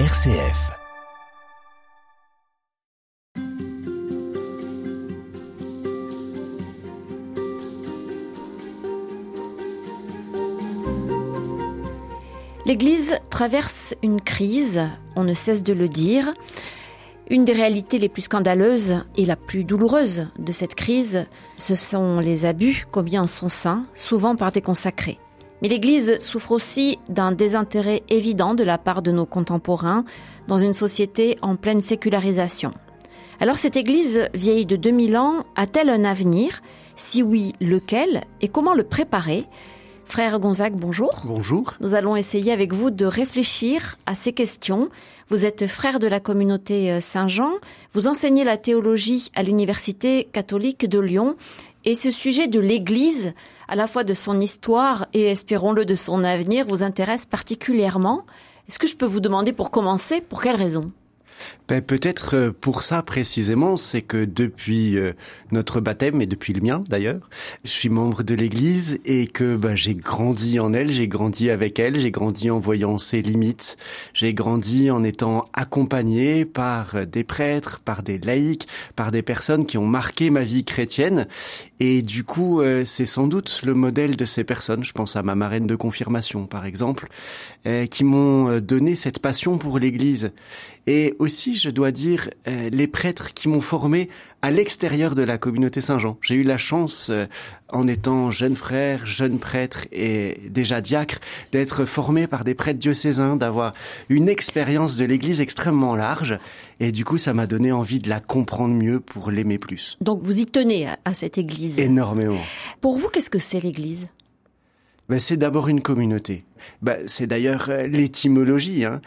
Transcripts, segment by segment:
RCF. L'Église traverse une crise, on ne cesse de le dire. Une des réalités les plus scandaleuses et la plus douloureuse de cette crise, ce sont les abus commis en son sein, souvent par des consacrés. Mais l'Église souffre aussi d'un désintérêt évident de la part de nos contemporains dans une société en pleine sécularisation. Alors cette Église vieille de 2000 ans a-t-elle un avenir? Si oui, lequel? Et comment le préparer? Frère Gonzague, bonjour. Bonjour. Nous allons essayer avec vous de réfléchir à ces questions. Vous êtes frère de la communauté euh, Saint-Jean, vous enseignez la théologie à l'Université catholique de Lyon et ce sujet de l'Église, à la fois de son histoire et espérons-le de son avenir, vous intéresse particulièrement. Est-ce que je peux vous demander pour commencer, pour quelle raison? Ben, Peut-être euh, pour ça précisément, c'est que depuis euh, notre baptême, et depuis le mien d'ailleurs, je suis membre de l'Église et que ben, j'ai grandi en elle, j'ai grandi avec elle, j'ai grandi en voyant ses limites, j'ai grandi en étant accompagné par des prêtres, par des laïcs, par des personnes qui ont marqué ma vie chrétienne. Et du coup, euh, c'est sans doute le modèle de ces personnes, je pense à ma marraine de confirmation par exemple, qui m'ont donné cette passion pour l'Église. Et aussi, je dois dire, euh, les prêtres qui m'ont formé à l'extérieur de la communauté Saint-Jean. J'ai eu la chance, euh, en étant jeune frère, jeune prêtre et déjà diacre, d'être formé par des prêtres diocésains, d'avoir une expérience de l'Église extrêmement large. Et du coup, ça m'a donné envie de la comprendre mieux pour l'aimer plus. Donc vous y tenez à, cette Église Énormément. Pour vous, qu'est-ce que c'est l'Église? Ben, c'est d'abord une communauté. Ben, c'est d'ailleurs euh, l'étymologie. Hein.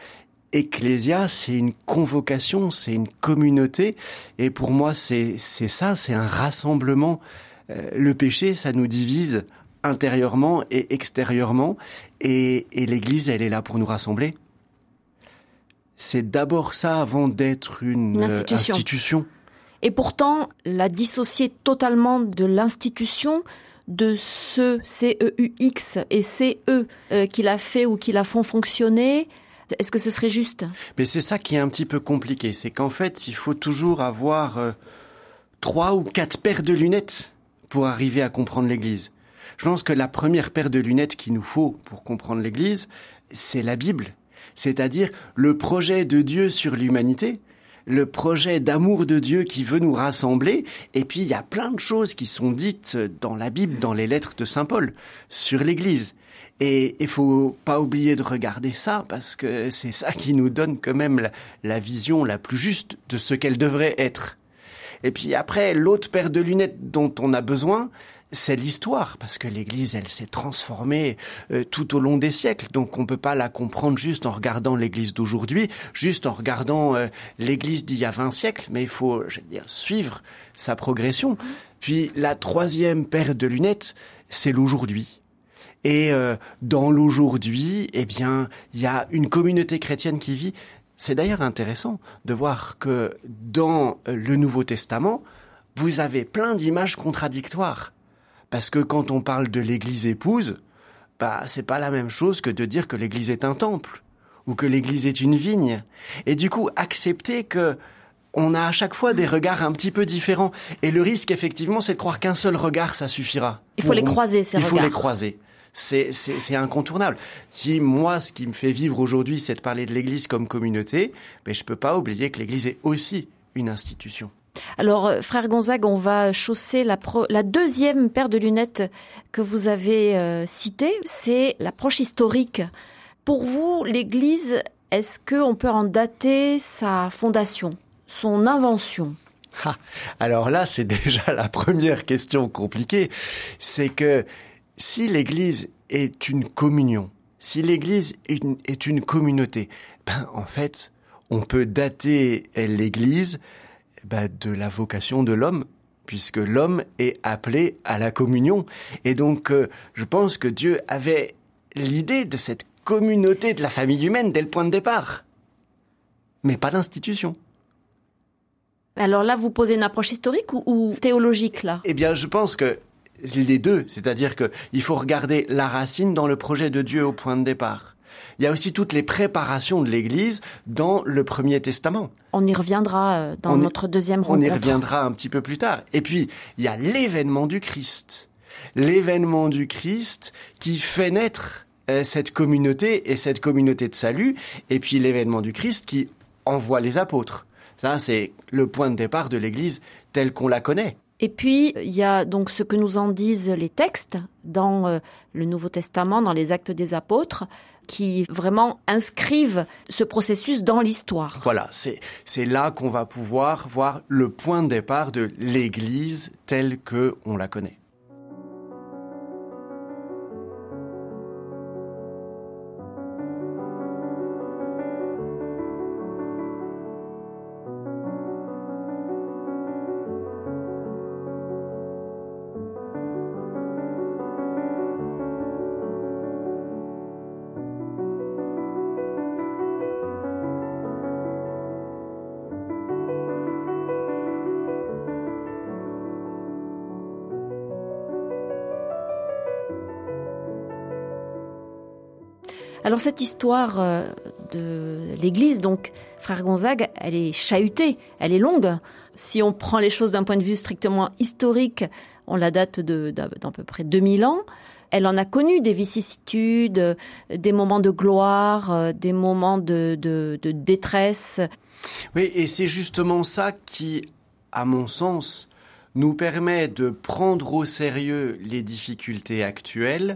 Ecclésia, c'est une convocation, c'est une communauté. Et pour moi, c'est ça, c'est un rassemblement. Euh, le péché, ça nous divise intérieurement et extérieurement. Et, l'Église, elle est là pour nous rassembler. C'est d'abord ça avant d'être une, institution. Et pourtant, la dissocier totalement de l'institution, de ce C-E-U-X et C-E euh, qui l'a fait ou qui la font fonctionner, est-ce que ce serait juste? Mais c'est ça qui est un petit peu compliqué, c'est qu'en fait, il faut toujours avoir euh, trois ou quatre paires de lunettes pour arriver à comprendre l'Église. Je pense que la première paire de lunettes qu'il nous faut pour comprendre l'Église, c'est la Bible, c'est-à-dire le projet de Dieu sur l'humanité, le projet d'amour de Dieu qui veut nous rassembler. Et puis, il y a plein de choses qui sont dites dans la Bible, dans les lettres de Saint Paul, sur l'Église. Et il faut pas oublier de regarder ça parce que c'est ça qui nous donne quand même la, vision la plus juste de ce qu'elle devrait être. Et puis après, l'autre paire de lunettes dont on a besoin, c'est l'histoire, parce que l'Église, elle s'est transformée euh, tout au long des siècles, donc on peut pas la comprendre juste en regardant l'Église d'aujourd'hui, juste en regardant euh, l'Église d'il y a 20 siècles, mais il faut, je veux dire, suivre sa progression. Puis la troisième paire de lunettes, c'est l'aujourd'hui. Et euh, dans l'aujourd'hui, eh bien, il y a une communauté chrétienne qui vit. C'est d'ailleurs intéressant de voir que dans le Nouveau Testament, vous avez plein d'images contradictoires. Parce que quand on parle de l'église épouse, bah, c'est pas la même chose que de dire que l'église est un temple ou que l'église est une vigne. Et du coup, accepter que on a à chaque fois des regards un petit peu différents. Et le risque, effectivement, c'est de croire qu'un seul regard, ça suffira. Il faut les croiser, ces regards. Il faut les croiser c'est incontournable. Si moi, ce qui me fait vivre aujourd'hui, c'est de parler de l'Église comme communauté, mais je ne peux pas oublier que l'Église est aussi une institution. Alors, euh, frère Gonzague, on va chausser la, la deuxième paire de lunettes que vous avez euh, citée, c'est l'approche historique. Pour vous, l'Église, est-ce qu'on peut en dater sa fondation, son invention? Ah, alors là, c'est déjà la première question compliquée. C'est que si l'Église est une communion, si l'Église est une, communauté, ben en fait, on peut dater l'Église ben, de la vocation de l'homme, puisque l'homme est appelé à la communion. Et donc, euh, je pense que Dieu avait l'idée de cette communauté de la famille humaine dès le point de départ, mais pas d'institution. Alors là, vous posez une approche historique ou, ou théologique là? Eh bien, je pense que les deux, c'est-à-dire qu'il faut regarder la racine dans le projet de Dieu au point de départ. Il y a aussi toutes les préparations de l'Église dans le Premier Testament. On y reviendra euh, dans notre deuxième rencontre. On y reviendra un petit peu plus tard. Et puis, il y a l'événement du Christ. L'événement du Christ qui fait naître euh, cette communauté et cette communauté de salut. Et puis l'événement du Christ qui envoie les apôtres. Ça, c'est le point de départ de l'Église telle qu'on la connaît. Et puis, il y a donc ce que nous en disent les textes dans euh, le Nouveau Testament, dans les actes des apôtres, qui vraiment inscrivent ce processus dans l'histoire. Voilà, c'est, là qu'on va pouvoir voir le point de départ de l'Église telle que on la connaît. Alors cette histoire euh, de l'Église, donc frère Gonzague, elle est chahutée, elle est longue. Si on prend les choses d'un point de vue strictement historique, on la date d'à peu près 2000 ans. Elle en a connu des vicissitudes, des moments de gloire, euh, des moments de, de détresse. Oui, et c'est justement ça qui, à mon sens, nous permet de prendre au sérieux les difficultés actuelles,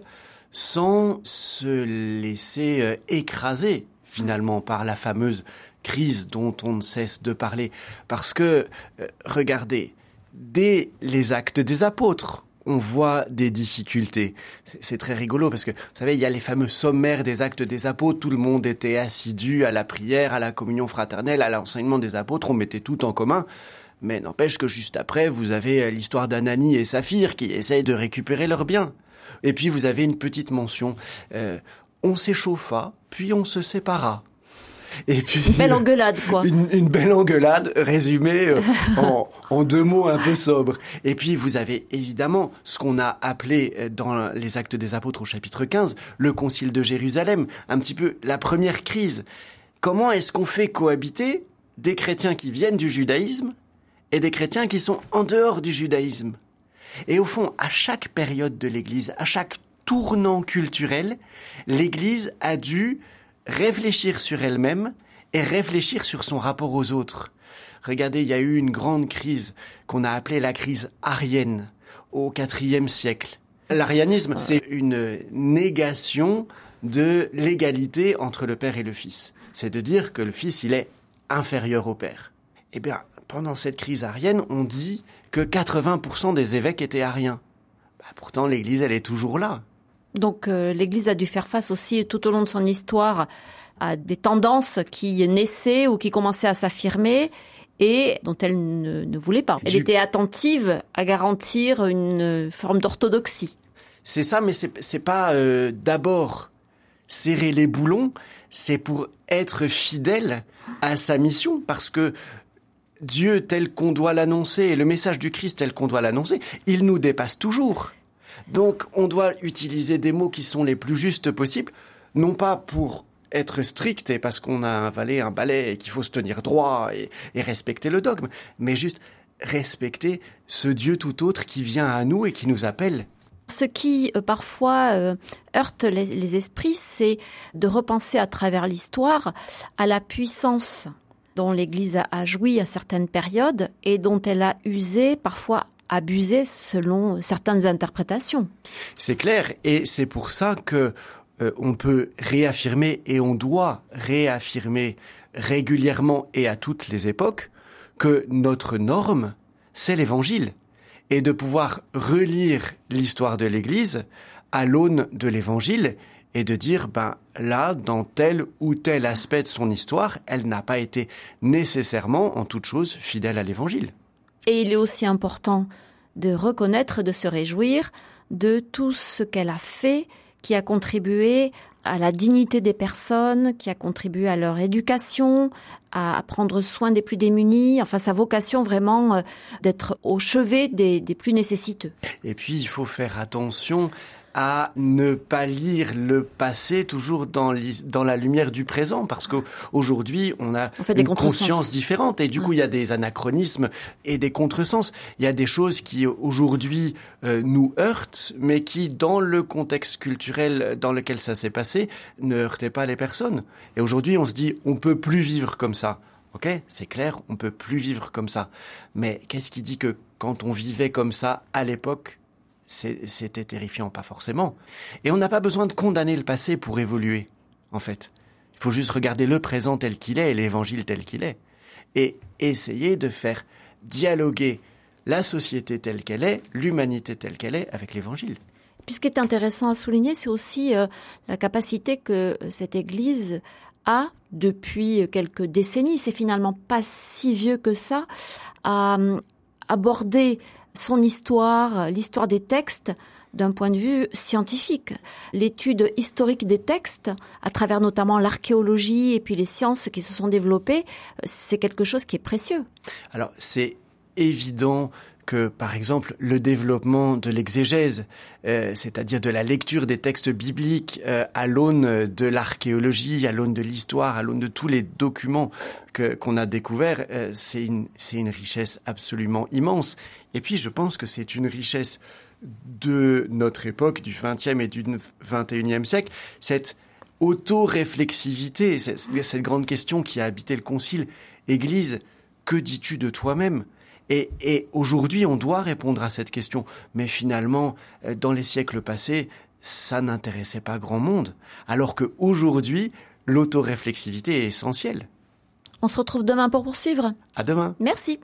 sans se laisser euh, écraser finalement par la fameuse crise dont on ne cesse de parler. Parce que, euh, regardez, dès les actes des apôtres, on voit des difficultés. C'est très rigolo parce que, vous savez, il y a les fameux sommaires des actes des apôtres. Tout le monde était assidu à la prière, à la communion fraternelle, à l'enseignement des apôtres. On mettait tout en commun. Mais n'empêche que juste après, vous avez euh, l'histoire d'Ananie et Saphir qui essayent de récupérer leurs biens. Et puis vous avez une petite mention. Euh, on s'échauffa, puis on se sépara. Et puis, une belle engueulade, quoi. Une, belle engueulade résumée euh, en, en, deux mots un peu sobres. Et puis, vous avez évidemment ce qu'on a appelé euh, dans les Actes des Apôtres au chapitre 15, le Concile de Jérusalem, un petit peu la première crise. Comment est-ce qu'on fait cohabiter des chrétiens qui viennent du judaïsme et des chrétiens qui sont en dehors du judaïsme? Et au fond, à chaque période de l'Église, à chaque tournant culturel, l'Église a dû réfléchir sur elle-même et réfléchir sur son rapport aux autres. Regardez, il y a eu une grande crise qu'on a appelée la crise arienne au IVe siècle. L'arianisme, c'est une négation de l'égalité entre le Père et le Fils. C'est de dire que le Fils, il est inférieur au Père. Eh bien, pendant cette crise arienne, on dit que 80% des évêques étaient ariens. Bah, pourtant, l'Église, elle est toujours là. Donc euh, l'Église a dû faire face aussi tout au long de son histoire à des tendances qui naissaient ou qui commençaient à s'affirmer et dont elle ne, voulait pas. Elle était attentive à garantir une forme d'orthodoxie. C'est ça, mais c'est pas euh, d'abord serrer les boulons, c'est pour être fidèle à sa mission, parce que Dieu tel qu'on doit l'annoncer et le message du Christ tel qu'on doit l'annoncer, il nous dépasse toujours. Donc on doit utiliser des mots qui sont les plus justes possibles, non pas pour être strict et parce qu'on a avalé un balai et qu'il faut se tenir droit et, respecter le dogme, mais juste respecter ce Dieu tout autre qui vient à nous et qui nous appelle. Ce qui euh, parfois euh, heurte les esprits, c'est de repenser à travers l'histoire à la puissance dont l'Église a joui à certaines périodes et dont elle a usé, parfois abusé selon certaines interprétations. C'est clair, et c'est pour ça que euh, on peut réaffirmer et on doit réaffirmer régulièrement et à toutes les époques que notre norme, c'est l'Évangile, et de pouvoir relire l'histoire de l'Église à l'aune de l'Évangile et de dire, ben là, dans tel ou tel aspect de son histoire, elle n'a pas été nécessairement, en toute chose, fidèle à l'Évangile. Et il est aussi important de reconnaître, de se réjouir de tout ce qu'elle a fait qui a contribué à la dignité des personnes, qui a contribué à leur éducation, à prendre soin des plus démunis, enfin sa vocation vraiment euh, d'être au chevet des, des plus nécessiteux. Et puis il faut faire attention à ne pas lire le passé toujours dans, dans la lumière du présent, parce qu'aujourd'hui, on a une conscience différente, et du coup, il y a des anachronismes et des contresens. Il y a des choses qui, aujourd'hui, euh, nous heurtent, mais qui, dans le contexte culturel dans lequel ça s'est passé, ne heurtaient pas les personnes. Et aujourd'hui, on se dit, on peut plus vivre comme ça. Ok, c'est clair, on peut plus vivre comme ça. Mais qu'est-ce qui dit que quand on vivait comme ça à l'époque, c'était terrifiant, pas forcément. Et on n'a pas besoin de condamner le passé pour évoluer, en fait. Il faut juste regarder le présent tel qu'il est et l'évangile tel qu'il est. Et essayer de faire dialoguer la société telle qu'elle est, l'humanité telle qu'elle est, avec l'évangile. Puis ce qui est intéressant à souligner, c'est aussi euh, la capacité que cette Église a depuis quelques décennies, c'est finalement pas si vieux que ça, à euh, aborder son histoire, l'histoire des textes d'un point de vue scientifique. L'étude historique des textes, à travers notamment l'archéologie et puis les sciences qui se sont développées, c'est quelque chose qui est précieux. Alors c'est évident que, par exemple, le développement de l'exégèse, euh, c'est-à-dire de la lecture des textes bibliques euh, à l'aune de l'archéologie, à l'aune de l'histoire, à l'aune de tous les documents qu'on a découverts, euh, c'est une, une richesse absolument immense. Et puis, je pense que c'est une richesse de notre époque, du XXe et du XXIe siècle, cette auto-réflexivité, cette grande question qui a habité le Concile. Église, que dis-tu de toi-même? Et, aujourd'hui, on doit répondre à cette question. Mais finalement, euh, dans les siècles passés, ça n'intéressait pas grand monde. Alors qu'aujourd'hui, l'autoréflexivité est essentielle. On se retrouve demain pour poursuivre. À demain. Merci.